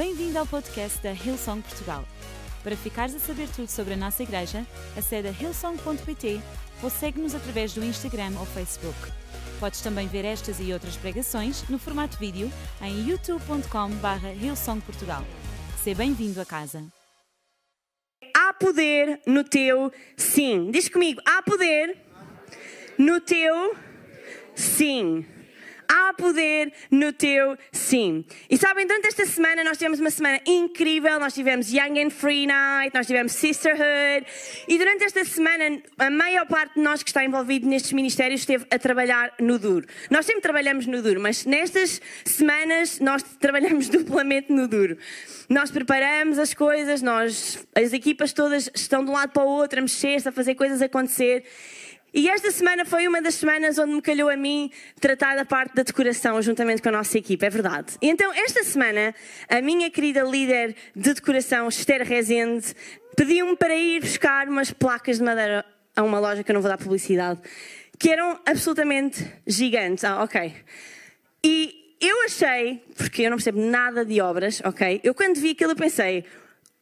Bem-vindo ao podcast da Hillsong Portugal. Para ficares a saber tudo sobre a nossa igreja, acede a hillsong.pt ou segue-nos através do Instagram ou Facebook. Podes também ver estas e outras pregações no formato vídeo em youtube.com.br hillsongportugal. Seja bem-vindo a casa. Há poder no teu sim. Diz comigo, há poder no teu sim. Há poder no teu sim. E sabem, durante esta semana nós tivemos uma semana incrível. Nós tivemos Young and Free Night, nós tivemos Sisterhood. E durante esta semana, a maior parte de nós que está envolvido nestes ministérios esteve a trabalhar no duro. Nós sempre trabalhamos no duro, mas nestas semanas nós trabalhamos duplamente no duro. Nós preparamos as coisas, nós, as equipas todas estão de um lado para o outro a mexer-se, a fazer coisas acontecer. E esta semana foi uma das semanas onde me calhou a mim tratar da parte da decoração juntamente com a nossa equipa, é verdade. E então, esta semana, a minha querida líder de decoração, Esther Rezende, pediu-me para ir buscar umas placas de madeira a uma loja que eu não vou dar publicidade, que eram absolutamente gigantes. Ah, ok. E eu achei, porque eu não percebo nada de obras, ok? Eu quando vi aquilo pensei,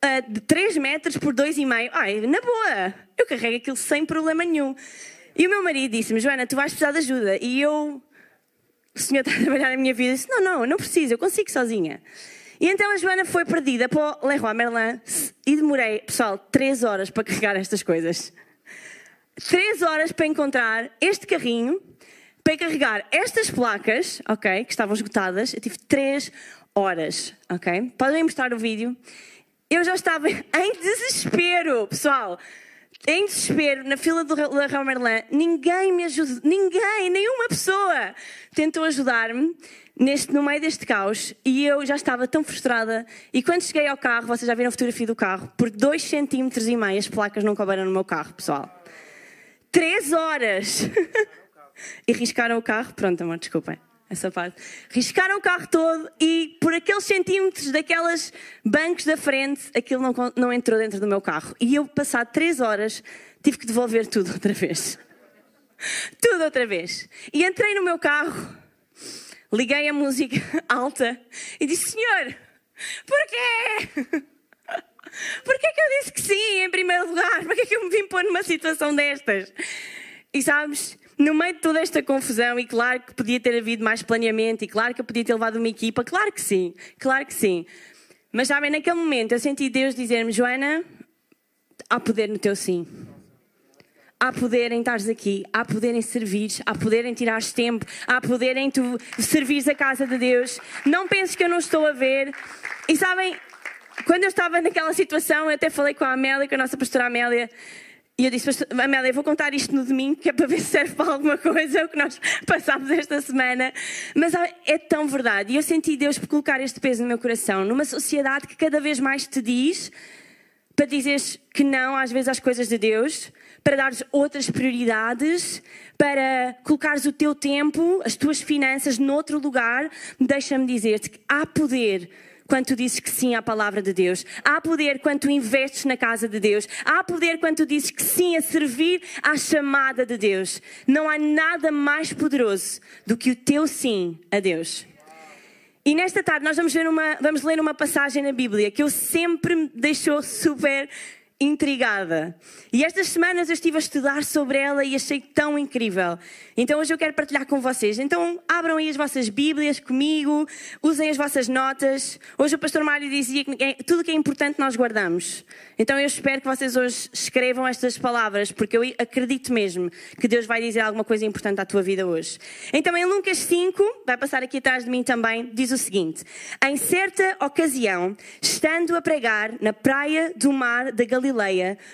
uh, de 3 metros por 2,5, ai, na boa, eu carrego aquilo sem problema nenhum. E o meu marido disse-me, Joana, tu vais precisar de ajuda. E eu, o senhor está a trabalhar na minha vida, disse, não, não, não preciso, eu consigo sozinha. E então a Joana foi perdida para o Leroy Merlin e demorei, pessoal, três horas para carregar estas coisas. Três horas para encontrar este carrinho, para carregar estas placas, ok, que estavam esgotadas. Eu tive três horas, ok? Podem mostrar o vídeo. Eu já estava em desespero, pessoal em desespero, na fila do Leroy Merlin, ninguém me ajudou, ninguém, nenhuma pessoa tentou ajudar-me neste, no meio deste caos e eu já estava tão frustrada. E quando cheguei ao carro, vocês já viram a fotografia do carro, por 2 centímetros e meio as placas não couberam no meu carro, pessoal. Três horas! e riscaram o carro. Pronto, amor, desculpem essa parte. Riscaram o carro todo e por aqueles centímetros daquelas bancos da frente, aquilo não, não entrou dentro do meu carro. E eu, passado três horas, tive que devolver tudo outra vez. tudo outra vez. E entrei no meu carro, liguei a música alta e disse: Senhor, porquê? Porquê que eu disse que sim em primeiro lugar? Porquê que eu me vim pôr numa situação destas? E sabes, no meio de toda esta confusão, e claro que podia ter havido mais planeamento, e claro que eu podia ter levado uma equipa, claro que sim, claro que sim. Mas sabem, naquele momento eu senti Deus dizer-me: Joana, há poder no teu sim. Há poder em estares aqui, há poder em servir, há poder em tirares tempo, há poder em tu servires a casa de Deus. Não penses que eu não estou a ver. E sabem, quando eu estava naquela situação, eu até falei com a Amélia, com a nossa pastora Amélia, e eu disse, Amélia, eu vou contar isto no domingo, que é para ver se serve para alguma coisa, o que nós passámos esta semana. Mas é tão verdade. E eu senti Deus por colocar este peso no meu coração, numa sociedade que cada vez mais te diz para dizeres que não, às vezes, às coisas de Deus, para dares outras prioridades, para colocares o teu tempo, as tuas finanças noutro lugar. Deixa-me dizer-te que há poder quando tu dizes que sim à palavra de Deus. Há poder quando tu investes na casa de Deus. Há poder quando tu dizes que sim a servir à chamada de Deus. Não há nada mais poderoso do que o teu sim a Deus. E nesta tarde nós vamos, uma, vamos ler uma passagem na Bíblia que eu sempre me deixou super intrigada. E estas semanas eu estive a estudar sobre ela e achei tão incrível. Então hoje eu quero partilhar com vocês. Então abram aí as vossas Bíblias comigo, usem as vossas notas. Hoje o pastor Mário dizia que é, tudo que é importante nós guardamos. Então eu espero que vocês hoje escrevam estas palavras, porque eu acredito mesmo que Deus vai dizer alguma coisa importante à tua vida hoje. Então em Lucas 5, vai passar aqui atrás de mim também, diz o seguinte: Em certa ocasião, estando a pregar na praia do mar da Galileia,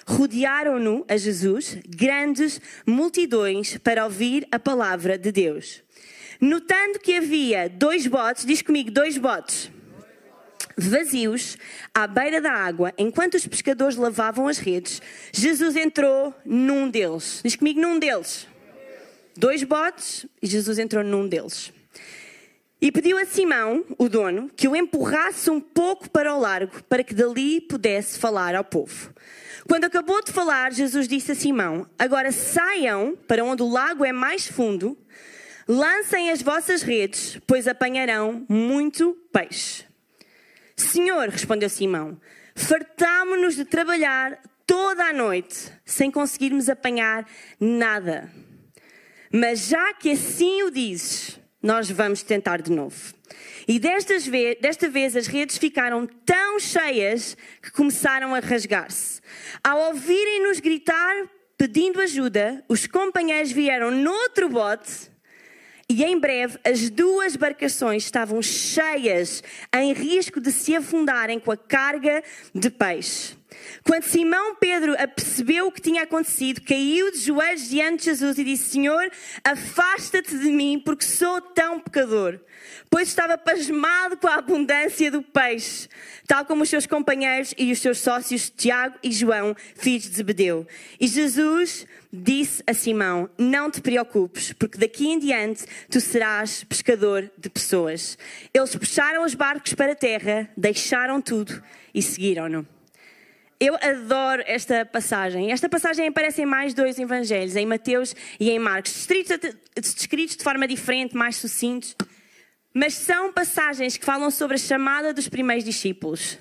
rodearam-no a Jesus grandes multidões para ouvir a palavra de Deus. Notando que havia dois botes, diz comigo, dois botes vazios à beira da água, enquanto os pescadores lavavam as redes, Jesus entrou num deles. Diz comigo, num deles. Dois botes e Jesus entrou num deles. E pediu a Simão, o dono, que o empurrasse um pouco para o largo, para que dali pudesse falar ao povo. Quando acabou de falar, Jesus disse a Simão: Agora saiam para onde o lago é mais fundo, lancem as vossas redes, pois apanharão muito peixe. Senhor, respondeu Simão, fartámo-nos de trabalhar toda a noite sem conseguirmos apanhar nada. Mas já que assim o dizes, nós vamos tentar de novo. E destas ve desta vez as redes ficaram tão cheias que começaram a rasgar-se. Ao ouvirem-nos gritar pedindo ajuda, os companheiros vieram noutro bote e em breve as duas embarcações estavam cheias, em risco de se afundarem com a carga de peixe. Quando Simão Pedro apercebeu o que tinha acontecido, caiu de joelhos diante de Jesus e disse: Senhor, afasta-te de mim, porque sou tão pecador. Pois estava pasmado com a abundância do peixe, tal como os seus companheiros e os seus sócios Tiago e João, filhos de Zebedeu. E Jesus disse a Simão: Não te preocupes, porque daqui em diante tu serás pescador de pessoas. Eles puxaram os barcos para a terra, deixaram tudo e seguiram-no. Eu adoro esta passagem. Esta passagem aparece em mais dois evangelhos, em Mateus e em Marcos, descritos, de forma diferente, mais sucintos. Mas são passagens que falam sobre a chamada dos primeiros discípulos.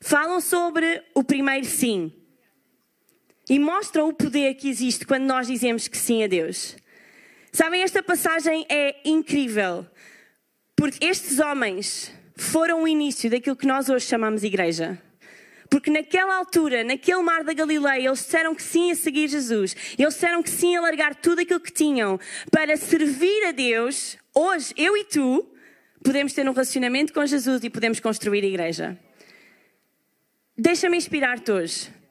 Falam sobre o primeiro sim. E mostram o poder que existe quando nós dizemos que sim a Deus. Sabem, esta passagem é incrível. Porque estes homens foram o início daquilo que nós hoje chamamos igreja. Porque naquela altura, naquele mar da Galileia, eles disseram que sim a seguir Jesus. Eles disseram que sim a largar tudo aquilo que tinham para servir a Deus. Hoje, eu e tu, podemos ter um relacionamento com Jesus e podemos construir a igreja. Deixa-me inspirar-te hoje.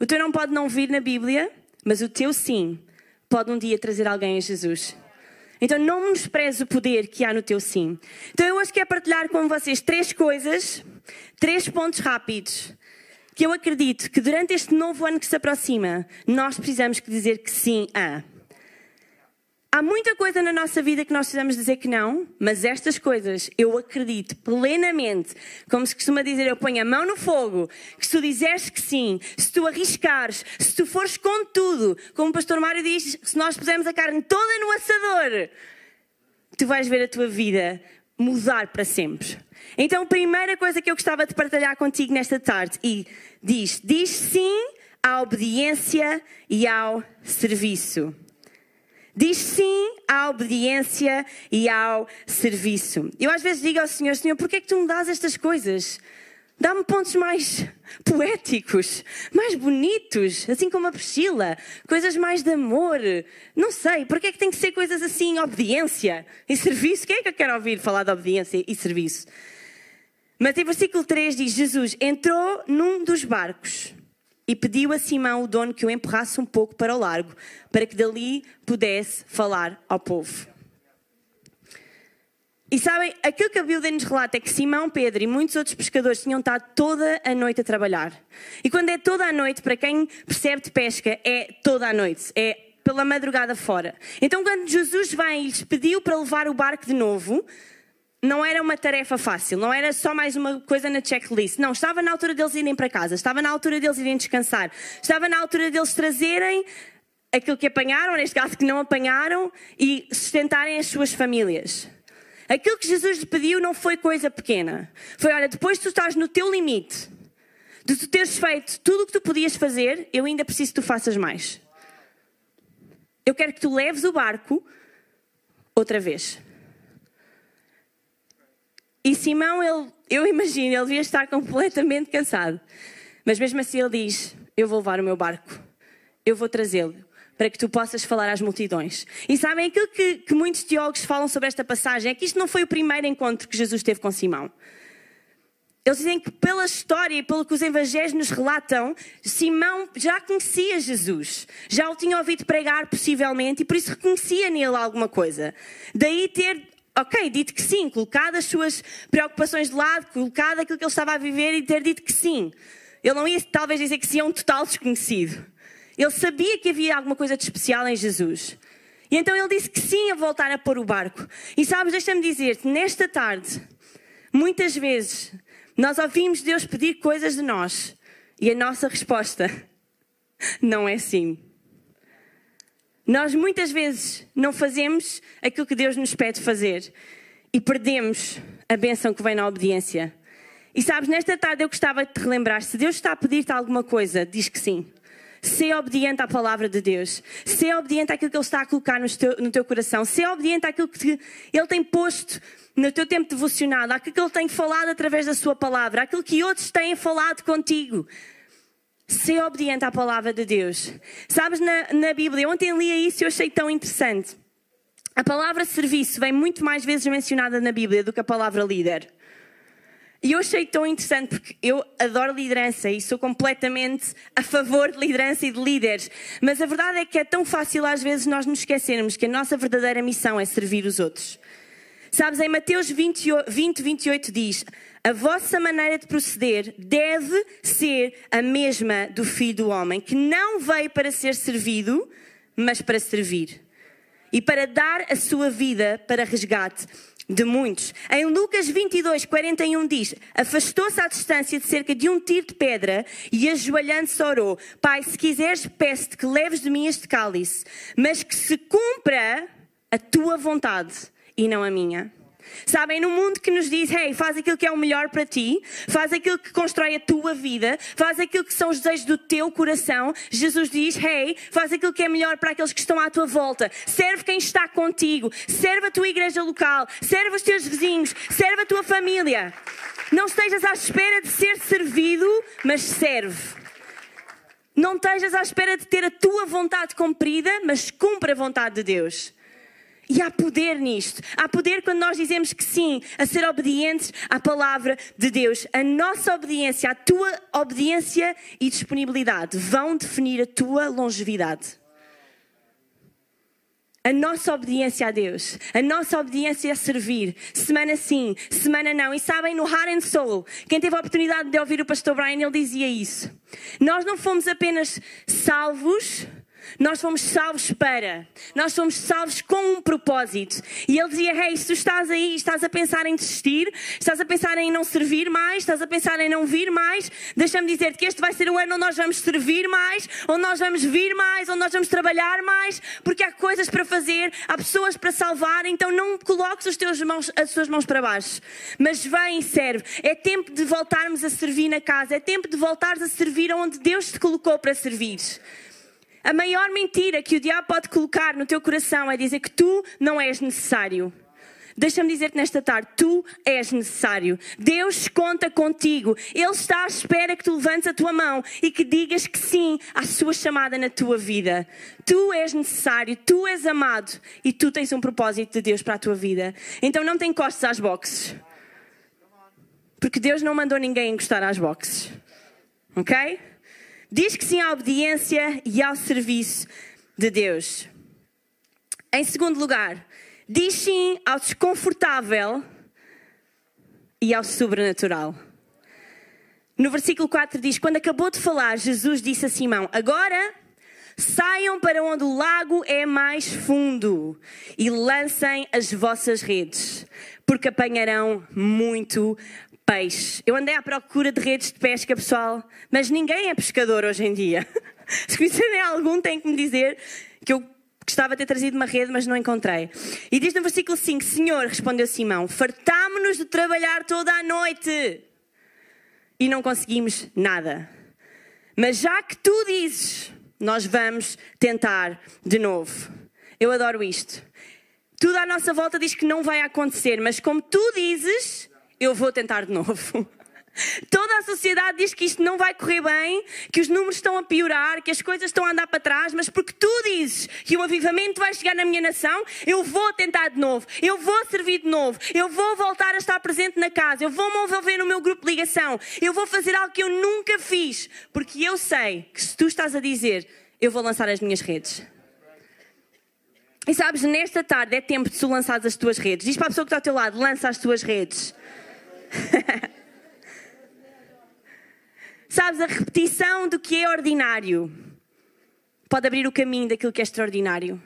O teu não pode não vir na Bíblia, mas o teu sim pode um dia trazer alguém a Jesus. Então não menospreze o poder que há no teu sim. Então eu hoje quero partilhar com vocês três coisas, três pontos rápidos que eu acredito que durante este novo ano que se aproxima, nós precisamos dizer que sim a. Há muita coisa na nossa vida que nós precisamos dizer que não, mas estas coisas eu acredito plenamente, como se costuma dizer, eu ponho a mão no fogo, que se tu disseres que sim, se tu arriscares, se tu fores com tudo, como o pastor Mário diz, se nós pusermos a carne toda no assador, tu vais ver a tua vida mudar para sempre. Então, a primeira coisa que eu gostava de partilhar contigo nesta tarde e diz: diz sim à obediência e ao serviço. Diz sim à obediência e ao serviço. Eu às vezes digo ao Senhor, Senhor, porquê é que tu me dás estas coisas? Dá-me pontos mais poéticos, mais bonitos, assim como a Priscila, coisas mais de amor. Não sei, porquê é que tem que ser coisas assim, obediência e serviço? Quem é que eu quero ouvir falar de obediência e serviço? Mas em versículo 3 diz: Jesus entrou num dos barcos e pediu a Simão, o dono, que o empurrasse um pouco para o largo, para que dali pudesse falar ao povo. E sabem, aquilo que a Bíblia nos relata é que Simão, Pedro e muitos outros pescadores tinham estado toda a noite a trabalhar. E quando é toda a noite, para quem percebe de pesca, é toda a noite, é pela madrugada fora. Então, quando Jesus vem e lhes pediu para levar o barco de novo, não era uma tarefa fácil, não era só mais uma coisa na checklist. Não, estava na altura deles irem para casa, estava na altura deles irem descansar, estava na altura deles trazerem aquilo que apanharam, neste caso que não apanharam, e sustentarem as suas famílias. Aquilo que Jesus lhe pediu não foi coisa pequena. Foi, olha, depois tu estás no teu limite, de tu teres feito tudo o que tu podias fazer, eu ainda preciso que tu faças mais. Eu quero que tu leves o barco outra vez. E Simão, ele, eu imagino, ele devia estar completamente cansado. Mas mesmo assim ele diz: Eu vou levar o meu barco, eu vou trazê-lo para que tu possas falar às multidões. E sabem aquilo que, que muitos teólogos falam sobre esta passagem é que isto não foi o primeiro encontro que Jesus teve com Simão. Eles dizem que pela história e pelo que os evangelhos nos relatam, Simão já conhecia Jesus, já o tinha ouvido pregar possivelmente e por isso reconhecia nele alguma coisa. Daí ter ok, dito que sim, colocado as suas preocupações de lado, colocado aquilo que ele estava a viver e ter dito que sim. Ele não ia talvez dizer que sim a um total desconhecido. Ele sabia que havia alguma coisa de especial em Jesus. E então ele disse que sim a voltar a pôr o barco. E sabes, deixa-me dizer-te, nesta tarde, muitas vezes, nós ouvimos Deus pedir coisas de nós e a nossa resposta não é sim. Nós muitas vezes não fazemos aquilo que Deus nos pede fazer e perdemos a benção que vem na obediência. E sabes, nesta tarde eu gostava de te relembrar: se Deus está a pedir-te alguma coisa, diz que sim. Ser obediente à palavra de Deus. Ser obediente àquilo que Ele está a colocar no teu, no teu coração. Ser obediente àquilo que Ele tem posto no teu tempo devocionado. Àquilo que Ele tem falado através da Sua palavra. Àquilo que outros têm falado contigo. Ser obediente à palavra de Deus. Sabes, na, na Bíblia, ontem lia isso e eu achei tão interessante. A palavra serviço vem muito mais vezes mencionada na Bíblia do que a palavra líder. E eu achei tão interessante porque eu adoro liderança e sou completamente a favor de liderança e de líderes. Mas a verdade é que é tão fácil às vezes nós nos esquecermos que a nossa verdadeira missão é servir os outros. Sabes, em Mateus 20, 20 28 diz: A vossa maneira de proceder deve ser a mesma do filho do homem, que não veio para ser servido, mas para servir e para dar a sua vida para resgate de muitos. Em Lucas 22, 41 diz: Afastou-se à distância de cerca de um tiro de pedra e ajoelhando-se orou: Pai, se quiseres, peço-te que leves de mim este cálice, mas que se cumpra a tua vontade e não a minha. Sabem, no mundo que nos diz, hey, faz aquilo que é o melhor para ti, faz aquilo que constrói a tua vida, faz aquilo que são os desejos do teu coração, Jesus diz, hey, faz aquilo que é melhor para aqueles que estão à tua volta, serve quem está contigo, serve a tua igreja local, serve os teus vizinhos, serve a tua família. Não estejas à espera de ser servido, mas serve. Não estejas à espera de ter a tua vontade cumprida, mas cumpre a vontade de Deus. E há poder nisto. Há poder quando nós dizemos que sim, a ser obedientes à palavra de Deus. A nossa obediência, a tua obediência e disponibilidade vão definir a tua longevidade. A nossa obediência a Deus, a nossa obediência a servir, semana sim, semana não. E sabem, no Heart and Soul, quem teve a oportunidade de ouvir o pastor Brian, ele dizia isso. Nós não fomos apenas salvos nós fomos salvos para. Nós fomos salvos com um propósito. E ele dizia: Hey, se tu estás aí, estás a pensar em desistir, estás a pensar em não servir mais, estás a pensar em não vir mais, deixa-me dizer-te que este vai ser o ano onde nós vamos servir mais, onde nós vamos vir mais, onde nós vamos trabalhar mais, porque há coisas para fazer, há pessoas para salvar, então não coloques os teus mãos, as tuas mãos para baixo. Mas vem e serve. É tempo de voltarmos a servir na casa, é tempo de voltares a servir onde Deus te colocou para servir. A maior mentira que o diabo pode colocar no teu coração é dizer que tu não és necessário. Deixa-me dizer-te nesta tarde, tu és necessário. Deus conta contigo. Ele está à espera que tu levantes a tua mão e que digas que sim à sua chamada na tua vida. Tu és necessário, tu és amado e tu tens um propósito de Deus para a tua vida. Então não te encostes às boxes. Porque Deus não mandou ninguém encostar às boxes. Ok? Diz que sim à obediência e ao serviço de Deus. Em segundo lugar, diz sim ao desconfortável e ao sobrenatural. No versículo 4 diz: Quando acabou de falar, Jesus disse a Simão: Agora saiam para onde o lago é mais fundo e lancem as vossas redes, porque apanharão muito peixe. Eu andei à procura de redes de pesca, pessoal, mas ninguém é pescador hoje em dia. Se conhecerem algum, tem que me dizer que eu gostava de ter trazido uma rede, mas não encontrei. E diz no versículo 5: Senhor, respondeu Simão, fartámo-nos de trabalhar toda a noite e não conseguimos nada. Mas já que tu dizes, nós vamos tentar de novo. Eu adoro isto. Tudo à nossa volta diz que não vai acontecer, mas como tu dizes, eu vou tentar de novo. Toda a sociedade diz que isto não vai correr bem, que os números estão a piorar, que as coisas estão a andar para trás, mas porque tu dizes que o avivamento vai chegar na minha nação, eu vou tentar de novo, eu vou servir de novo, eu vou voltar a estar presente na casa, eu vou me envolver no meu grupo de ligação, eu vou fazer algo que eu nunca fiz, porque eu sei que se tu estás a dizer, eu vou lançar as minhas redes. E sabes, nesta tarde é tempo de tu lançares as tuas redes. Diz para a pessoa que está ao teu lado, lança as tuas redes. Sabes, a repetição do que é ordinário pode abrir o caminho daquilo que é extraordinário.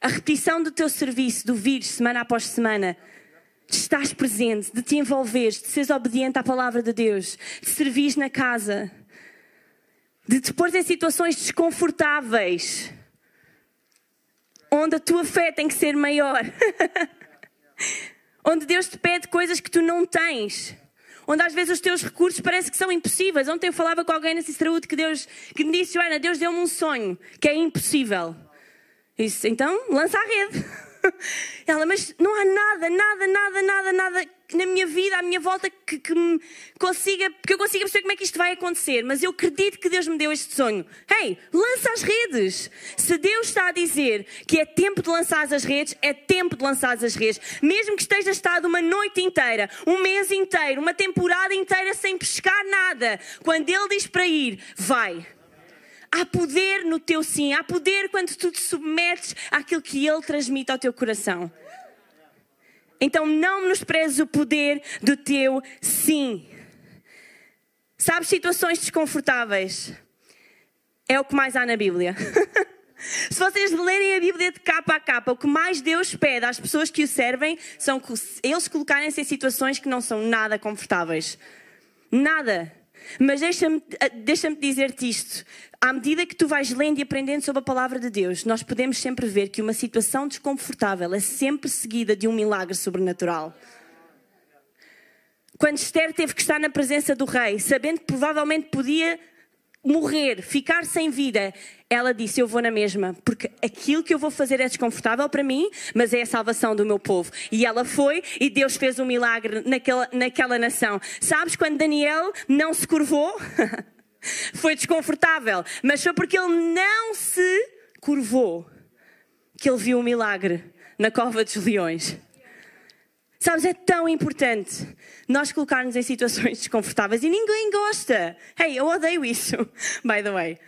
A repetição do teu serviço, do vir semana após semana, de estás presente, de te envolveres, de seres obediente à palavra de Deus, de servires na casa, de te pôr em situações desconfortáveis, onde a tua fé tem que ser maior. onde Deus te pede coisas que tu não tens, onde às vezes os teus recursos parece que são impossíveis. Ontem eu falava com alguém na Sisterhood que Deus, que me disse, Joana, Deus deu-me um sonho que é impossível. Disse, então lança a rede. Ela, mas não há nada, nada, nada, nada, nada na minha vida, à minha volta, que, que me consiga, que eu consiga perceber como é que isto vai acontecer. Mas eu acredito que Deus me deu este sonho. Hey, lança as redes. Se Deus está a dizer que é tempo de lançar as redes, é tempo de lançar as redes. Mesmo que esteja estado uma noite inteira, um mês inteiro, uma temporada inteira sem pescar nada, quando Ele diz para ir, vai. Há poder no teu sim, há poder quando tu te submetes àquilo que Ele transmite ao teu coração. Então não menosprezes o poder do teu sim. Sabes, situações desconfortáveis é o que mais há na Bíblia. Se vocês lerem a Bíblia de capa a capa, o que mais Deus pede às pessoas que o servem são que eles colocarem-se em situações que não são nada confortáveis. Nada. Mas deixa-me deixa dizer-te isto. À medida que tu vais lendo e aprendendo sobre a palavra de Deus, nós podemos sempre ver que uma situação desconfortável é sempre seguida de um milagre sobrenatural. Quando Esther teve que estar na presença do rei, sabendo que provavelmente podia morrer, ficar sem vida, ela disse: Eu vou na mesma, porque aquilo que eu vou fazer é desconfortável para mim, mas é a salvação do meu povo. E ela foi e Deus fez um milagre naquela, naquela nação. Sabes quando Daniel não se curvou? foi desconfortável, mas foi porque ele não se curvou que ele viu o um milagre na cova dos leões. Sabes, é tão importante nós colocarmos em situações desconfortáveis e ninguém gosta. Hey, eu odeio isso, by the way.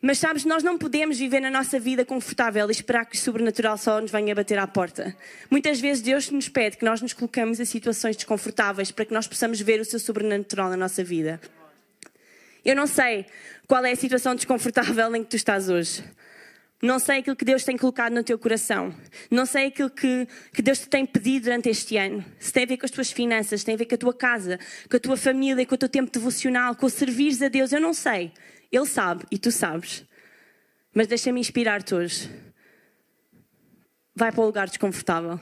Mas sabes, nós não podemos viver na nossa vida confortável e esperar que o sobrenatural só nos venha bater à porta. Muitas vezes Deus nos pede que nós nos colocamos em situações desconfortáveis para que nós possamos ver o seu sobrenatural na nossa vida. Eu não sei qual é a situação desconfortável em que tu estás hoje. Não sei aquilo que Deus tem colocado no teu coração. Não sei aquilo que, que Deus te tem pedido durante este ano. Se tem a ver com as tuas finanças, se tem a ver com a tua casa, com a tua família, com o teu tempo devocional, com o servires a Deus. Eu não sei. Ele sabe e tu sabes. Mas deixa-me inspirar-te hoje. Vai para o lugar desconfortável.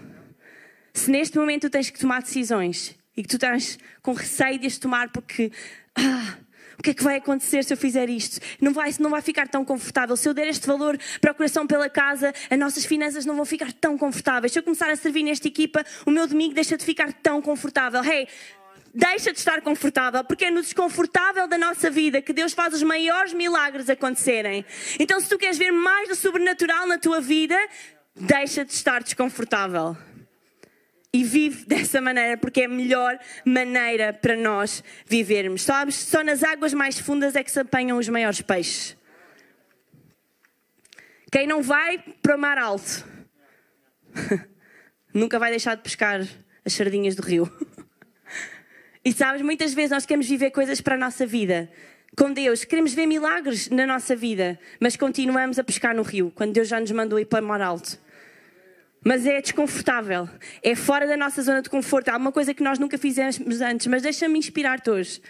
Se neste momento tu tens que tomar decisões e que tu estás com receio de as tomar porque. Ah, o que é que vai acontecer se eu fizer isto? Não vai, não vai ficar tão confortável. Se eu der este valor para o coração pela casa, as nossas finanças não vão ficar tão confortáveis. Se eu começar a servir nesta equipa, o meu domingo deixa de ficar tão confortável. Hey, deixa de estar confortável, porque é no desconfortável da nossa vida que Deus faz os maiores milagres acontecerem. Então, se tu queres ver mais do sobrenatural na tua vida, deixa de estar desconfortável e vive dessa maneira porque é a melhor maneira para nós vivermos. Sabes? Só nas águas mais fundas é que se apanham os maiores peixes. Quem não vai para o mar alto nunca vai deixar de pescar as sardinhas do rio. E sabes, muitas vezes nós queremos viver coisas para a nossa vida com Deus, queremos ver milagres na nossa vida, mas continuamos a pescar no rio, quando Deus já nos mandou ir para o mar alto mas é desconfortável. É fora da nossa zona de conforto. Há uma coisa que nós nunca fizemos antes, mas deixa-me inspirar-te hoje.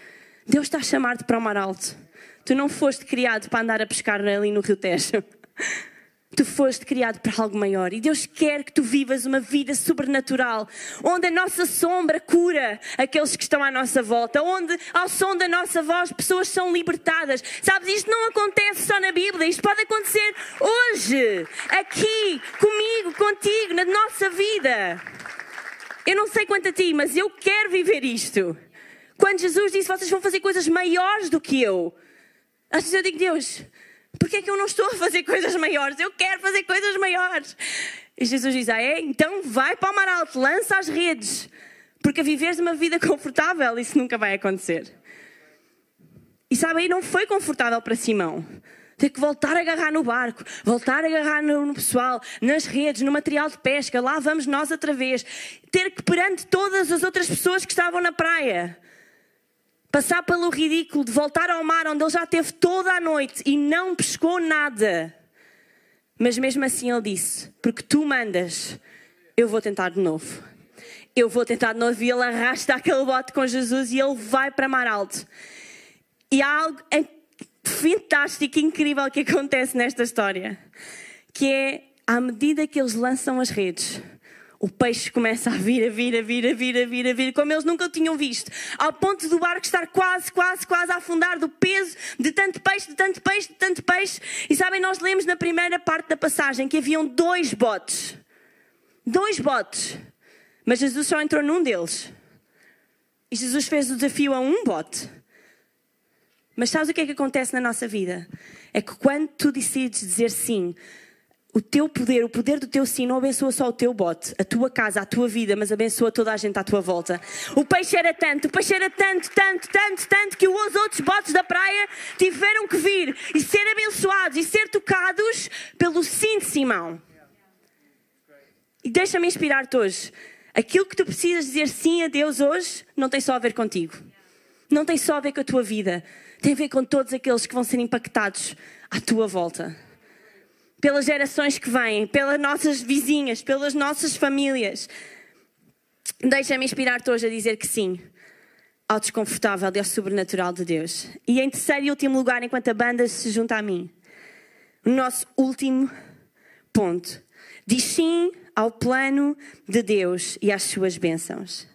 Deus está a chamar-te para o mar alto. Tu não foste criado para andar a pescar ali no Rio Tejo. Tu foste criado para algo maior e Deus quer que tu vivas uma vida sobrenatural, onde a nossa sombra cura aqueles que estão à nossa volta, onde ao som da nossa voz pessoas são libertadas. Sabes, isto não acontece só na Bíblia, isto pode acontecer hoje, aqui, comigo, contigo, na nossa vida. Eu não sei quanto a ti, mas eu quero viver isto. Quando Jesus disse: Vocês vão fazer coisas maiores do que eu, às vezes eu digo: Deus, Porquê é que eu não estou a fazer coisas maiores? Eu quero fazer coisas maiores. E Jesus diz: Ah, é? Então vai para o mar alto, lança as redes. Porque viveres uma vida confortável, isso nunca vai acontecer. E sabe, aí não foi confortável para Simão. Ter que voltar a agarrar no barco, voltar a agarrar no, pessoal, nas redes, no material de pesca, lá vamos nós outra vez. Ter que perante todas as outras pessoas que estavam na praia passar pelo ridículo de voltar ao mar onde ele já teve toda a noite e não pescou nada. Mas mesmo assim ele disse: Porque tu mandas, eu vou tentar de novo. Eu vou tentar de novo. E ele arrasta aquele bote com Jesus e ele vai para mar alto. E há algo fantástico, incrível que acontece nesta história, que é à medida que eles lançam as redes, o peixe começa a vir, a vir, a vir, a vir, a vir, a vir, como eles nunca o tinham visto, ao ponto do barco estar quase, quase, quase a afundar do peso de tanto peixe, de tanto peixe, de tanto peixe. E sabem, nós lemos na primeira parte da passagem que haviam dois botes. Dois botes. Mas Jesus só entrou num deles. E Jesus fez o desafio a um bote. Mas sabes o que é que acontece na nossa vida? É que quando tu decides dizer sim, o teu poder, o poder do teu sim, não abençoa só o teu bote, a tua casa, a tua vida, mas abençoa toda a gente à tua volta. O peixe era tanto, o peixe era tanto, tanto, tanto, tanto, que os outros botes da praia tiveram que vir e ser abençoados e ser tocados pelo sim de Simão. E deixa-me inspirar-te hoje. Aquilo que tu precisas dizer sim a Deus hoje não tem só a ver contigo. Não tem só a ver com a tua vida. Tem a ver com todos aqueles que vão ser impactados à tua volta. Pelas gerações que vêm, pelas nossas vizinhas, pelas nossas famílias. Deixa-me inspirar-te hoje a dizer que sim ao desconfortável e ao sobrenatural de Deus. E em terceiro e último lugar, enquanto a banda se junta a mim, o nosso último ponto. Diz sim ao plano de Deus e às suas bênçãos.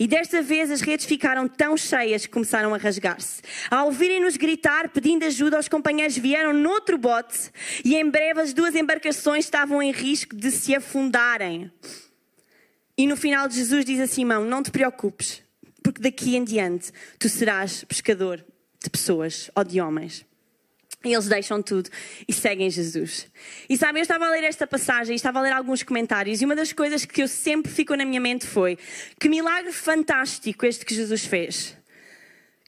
E desta vez as redes ficaram tão cheias que começaram a rasgar-se. Ao ouvirem-nos gritar, pedindo ajuda, os companheiros vieram noutro bote e em breve as duas embarcações estavam em risco de se afundarem. E no final Jesus diz a Simão: Não te preocupes, porque daqui em diante tu serás pescador de pessoas ou de homens. E eles deixam tudo e seguem Jesus. E sabem, eu estava a ler esta passagem estava a ler alguns comentários, e uma das coisas que eu sempre ficou na minha mente foi: que milagre fantástico este que Jesus fez.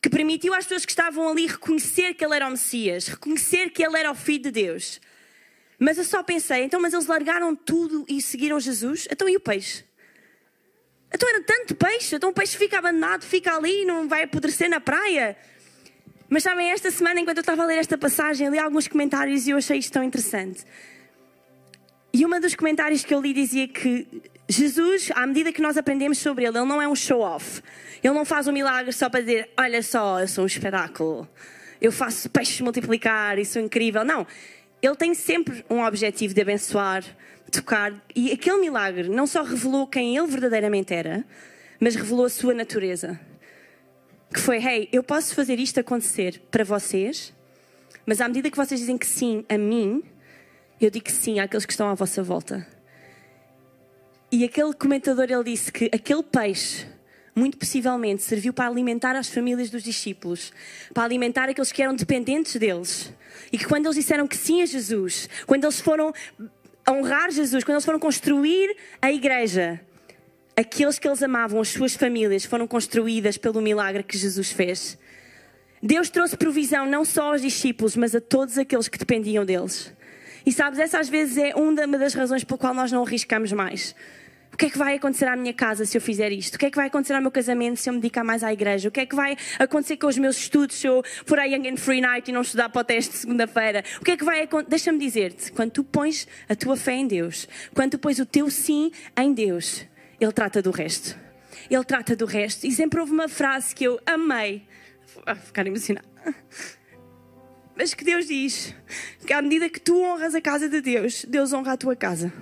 Que permitiu às pessoas que estavam ali reconhecer que ele era o Messias, reconhecer que ele era o Filho de Deus. Mas eu só pensei, então, mas eles largaram tudo e seguiram Jesus? Então e o peixe? Então era tanto peixe, então o peixe fica abandonado, fica ali, não vai apodrecer na praia. Mas sabem, esta semana, enquanto eu estava a ler esta passagem, li alguns comentários e eu achei isto tão interessante. E um dos comentários que eu li dizia que Jesus, à medida que nós aprendemos sobre ele, ele não é um show-off. Ele não faz um milagre só para dizer: Olha só, eu sou um espetáculo. Eu faço peixes multiplicar e sou incrível. Não. Ele tem sempre um objetivo de abençoar, tocar. E aquele milagre não só revelou quem ele verdadeiramente era, mas revelou a sua natureza que foi: hey, eu posso fazer isto acontecer para vocês, mas à medida que vocês dizem que sim a mim, eu digo que sim àqueles que estão à vossa volta. E aquele comentador ele disse que aquele peixe muito possivelmente serviu para alimentar as famílias dos discípulos, para alimentar aqueles que eram dependentes deles. E que quando eles disseram que sim a Jesus, quando eles foram honrar Jesus, quando eles foram construir a igreja, aqueles que eles amavam, as suas famílias, foram construídas pelo milagre que Jesus fez. Deus trouxe provisão não só aos discípulos, mas a todos aqueles que dependiam deles. E sabes, essa às vezes é uma das razões pela qual nós não arriscamos mais. O que é que vai acontecer à minha casa se eu fizer isto? O que é que vai acontecer ao meu casamento se eu me dedicar mais à igreja? O que é que vai acontecer com os meus estudos se eu for à Young and Free Night e não estudar para o teste de segunda-feira? O que é que vai acontecer? Deixa-me dizer-te, quando tu pões a tua fé em Deus, quando tu pões o teu sim em Deus, ele trata do resto. Ele trata do resto. E sempre houve uma frase que eu amei. Vou ficar emocionada. Mas que Deus diz que à medida que tu honras a casa de Deus, Deus honra a tua casa.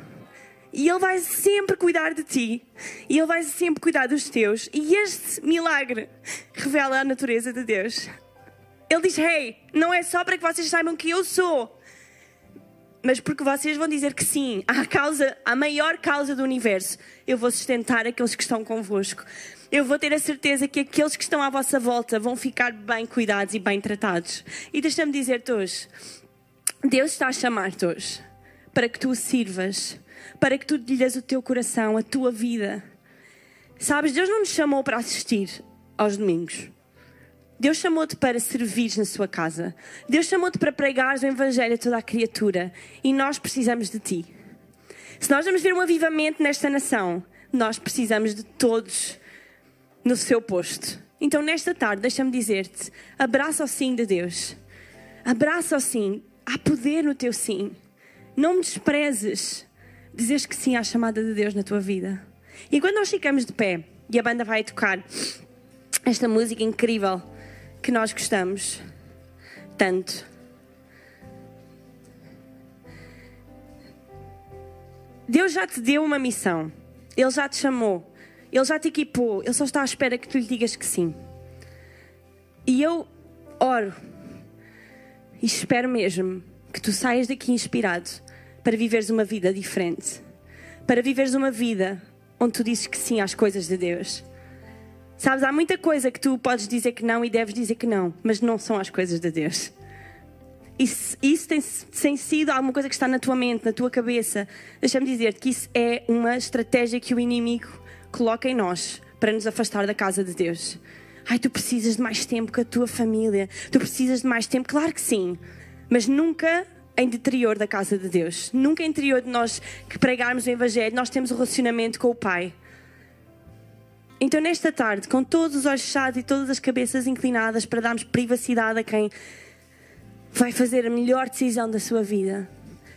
E Ele vai sempre cuidar de ti. E Ele vai sempre cuidar dos teus. E este milagre revela a natureza de Deus. Ele diz: Hey, não é só para que vocês saibam que eu sou mas porque vocês vão dizer que sim, à causa, à maior causa do universo, eu vou sustentar aqueles que estão convosco. Eu vou ter a certeza que aqueles que estão à vossa volta vão ficar bem cuidados e bem tratados. E deixa-me dizer-te hoje: Deus está a chamar-te hoje para que tu o sirvas, para que tu lhe des o teu coração, a tua vida. Sabes, Deus não nos chamou para assistir aos domingos. Deus chamou-te para servir na sua casa. Deus chamou-te para pregares o Evangelho a toda a criatura. E nós precisamos de ti. Se nós vamos ver um avivamento nesta nação, nós precisamos de todos no seu posto. Então, nesta tarde, deixa-me dizer-te: abraça o sim de Deus. Abraça o sim. Há poder no teu sim. Não me desprezes. Dizes que sim à chamada de Deus na tua vida. E quando nós ficamos de pé e a banda vai tocar esta música incrível que nós gostamos tanto. Deus já te deu uma missão. Ele já te chamou. Ele já te equipou. Ele só está à espera que tu lhe digas que sim. E eu oro e espero mesmo que tu saias daqui inspirado para viveres uma vida diferente. Para viveres uma vida onde tu dizes que sim às coisas de Deus. Sabes, há muita coisa que tu podes dizer que não e deves dizer que não, mas não são as coisas de Deus. Isso, isso tem, tem sido alguma coisa que está na tua mente, na tua cabeça. Deixa-me dizer-te que isso é uma estratégia que o inimigo coloca em nós para nos afastar da casa de Deus. Ai, tu precisas de mais tempo com a tua família. Tu precisas de mais tempo. Claro que sim. Mas nunca em interior da casa de Deus. Nunca em interior de nós que pregarmos o Evangelho, nós temos um relacionamento com o Pai. Então, nesta tarde, com todos os olhos fechados e todas as cabeças inclinadas para darmos privacidade a quem vai fazer a melhor decisão da sua vida.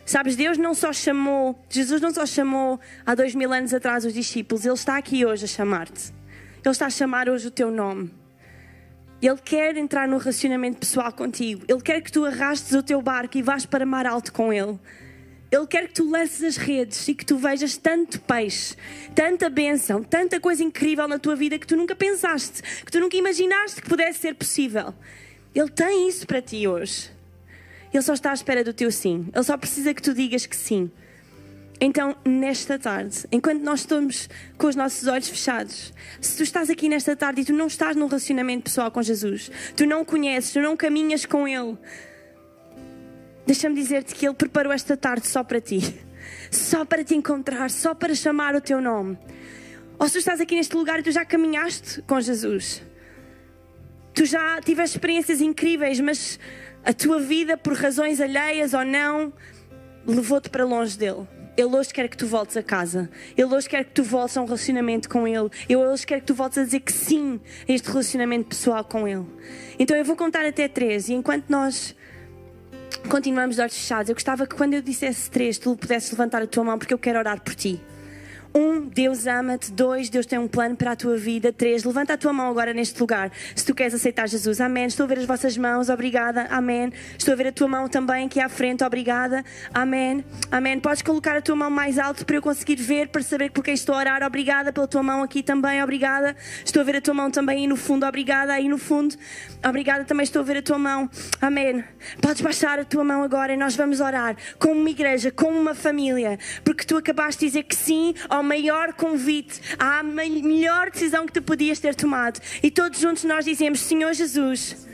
Sabes, Deus não só chamou, Jesus não só chamou há dois mil anos atrás os discípulos, Ele está aqui hoje a chamar-te. Ele está a chamar hoje o teu nome. Ele quer entrar num relacionamento pessoal contigo. Ele quer que tu arrastes o teu barco e vás para mar alto com Ele. Ele quer que tu lances as redes e que tu vejas tanto peixe, tanta bênção, tanta coisa incrível na tua vida que tu nunca pensaste, que tu nunca imaginaste que pudesse ser possível. Ele tem isso para ti hoje. Ele só está à espera do teu sim. Ele só precisa que tu digas que sim. Então, nesta tarde, enquanto nós estamos com os nossos olhos fechados, se tu estás aqui nesta tarde e tu não estás num relacionamento pessoal com Jesus, tu não o conheces, tu não caminhas com Ele, deixa-me dizer-te que Ele preparou esta tarde só para ti, só para te encontrar, só para chamar o teu nome. Ou se tu estás aqui neste lugar e tu já caminhaste com Jesus, tu já tiveste experiências incríveis, mas a tua vida, por razões alheias ou não, levou-te para longe dele. Ele hoje quer que tu voltes a casa. Ele hoje quer que tu voltes a um relacionamento com Ele. Ele hoje quer que tu voltes a dizer que sim a este relacionamento pessoal com Ele. Então eu vou contar até três e enquanto nós continuamos de olhos fechados, eu gostava que quando eu dissesse três, tu pudesses levantar a tua mão porque eu quero orar por ti. Um, Deus ama-te. Dois, Deus tem um plano para a tua vida. Três, levanta a tua mão agora neste lugar. Se tu queres aceitar Jesus. Amém. Estou a ver as vossas mãos. Obrigada. Amém. Estou a ver a tua mão também aqui à frente. Obrigada. Amém. Amém. Podes colocar a tua mão mais alto para eu conseguir ver, para saber por quem estou a orar. Obrigada pela tua mão aqui também. Obrigada. Estou a ver a tua mão também aí no fundo. Obrigada. Aí no fundo. Obrigada. Também estou a ver a tua mão. Amém. Podes baixar a tua mão agora e nós vamos orar como uma igreja, como uma família. Porque tu acabaste de dizer que sim ao maior convite, à melhor decisão que tu podias ter tomado. E todos juntos nós dizemos: Senhor Jesus,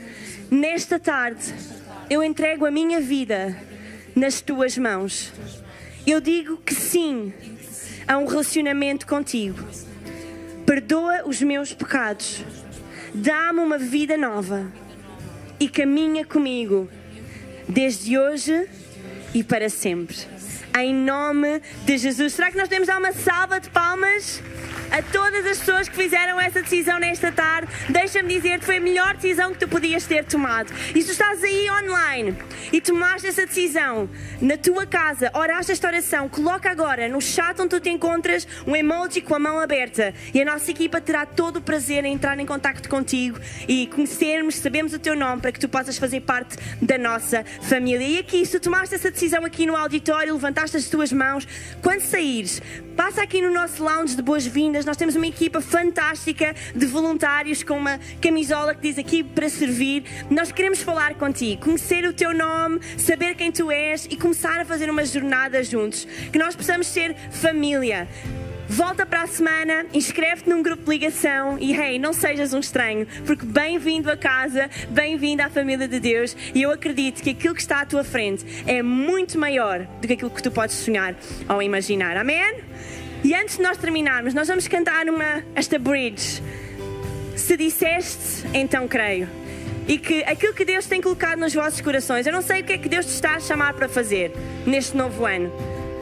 nesta tarde eu entrego a minha vida nas tuas mãos. Eu digo que sim a um relacionamento contigo. Perdoa os meus pecados. Dá-me uma vida nova e caminha comigo desde hoje e para sempre em nome de Jesus. Será que nós podemos dar uma salva de palmas? A todas as pessoas que fizeram essa decisão nesta tarde, deixa-me dizer que foi a melhor decisão que tu podias ter tomado. E se estás aí online e tomaste essa decisão na tua casa, oraste esta oração, coloca agora no chat onde tu te encontras um emoji com a mão aberta e a nossa equipa terá todo o prazer em entrar em contato contigo e conhecermos, sabemos o teu nome para que tu possas fazer parte da nossa família. E aqui, se tu tomaste essa decisão aqui no auditório, levantaste as tuas mãos, quando saíres, passa aqui no nosso lounge de boas-vindas nós temos uma equipa fantástica de voluntários com uma camisola que diz aqui para servir. Nós queremos falar contigo, conhecer o teu nome, saber quem tu és e começar a fazer uma jornada juntos. Que nós possamos ser família. Volta para a semana, inscreve-te num grupo de ligação e, hey, não sejas um estranho, porque bem-vindo a casa, bem-vindo à família de Deus e eu acredito que aquilo que está à tua frente é muito maior do que aquilo que tu podes sonhar ou imaginar. Amém? E antes de nós terminarmos, nós vamos cantar uma, esta bridge. Se disseste, então creio. E que aquilo que Deus tem colocado nos vossos corações, eu não sei o que é que Deus te está a chamar para fazer neste novo ano.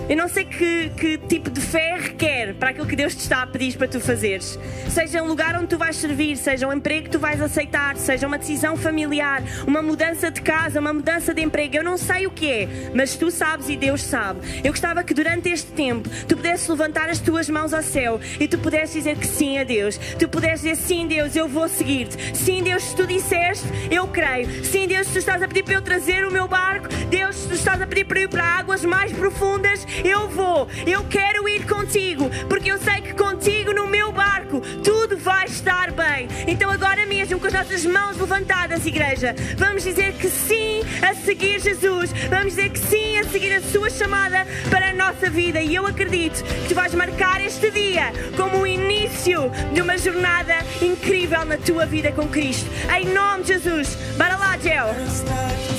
Eu não sei que, que, tipo de fé requer para aquilo que Deus te está a pedir para tu fazeres. Seja um lugar onde tu vais servir, seja um emprego que tu vais aceitar, seja uma decisão familiar, uma mudança de casa, uma mudança de emprego. Eu não sei o que é, mas tu sabes e Deus sabe. Eu gostava que durante este tempo tu pudesses levantar as tuas mãos ao céu e tu pudesses dizer que sim a Deus. Tu pudesses dizer sim, Deus, eu vou seguir-te. Sim, Deus, se tu disseste, eu creio. Sim, Deus, se tu estás a pedir para eu trazer o meu barco, Deus, se tu estás a pedir para eu ir para águas mais profundas, eu vou, eu quero ir contigo, porque eu sei que contigo no meu barco tudo vai estar bem. Então, agora mesmo, com as nossas mãos levantadas, igreja, vamos dizer que sim a seguir Jesus, vamos dizer que sim a seguir a Sua chamada para a nossa vida. E eu acredito que tu vais marcar este dia como o início de uma jornada incrível na tua vida com Cristo. Em nome de Jesus. Bora lá, Gel.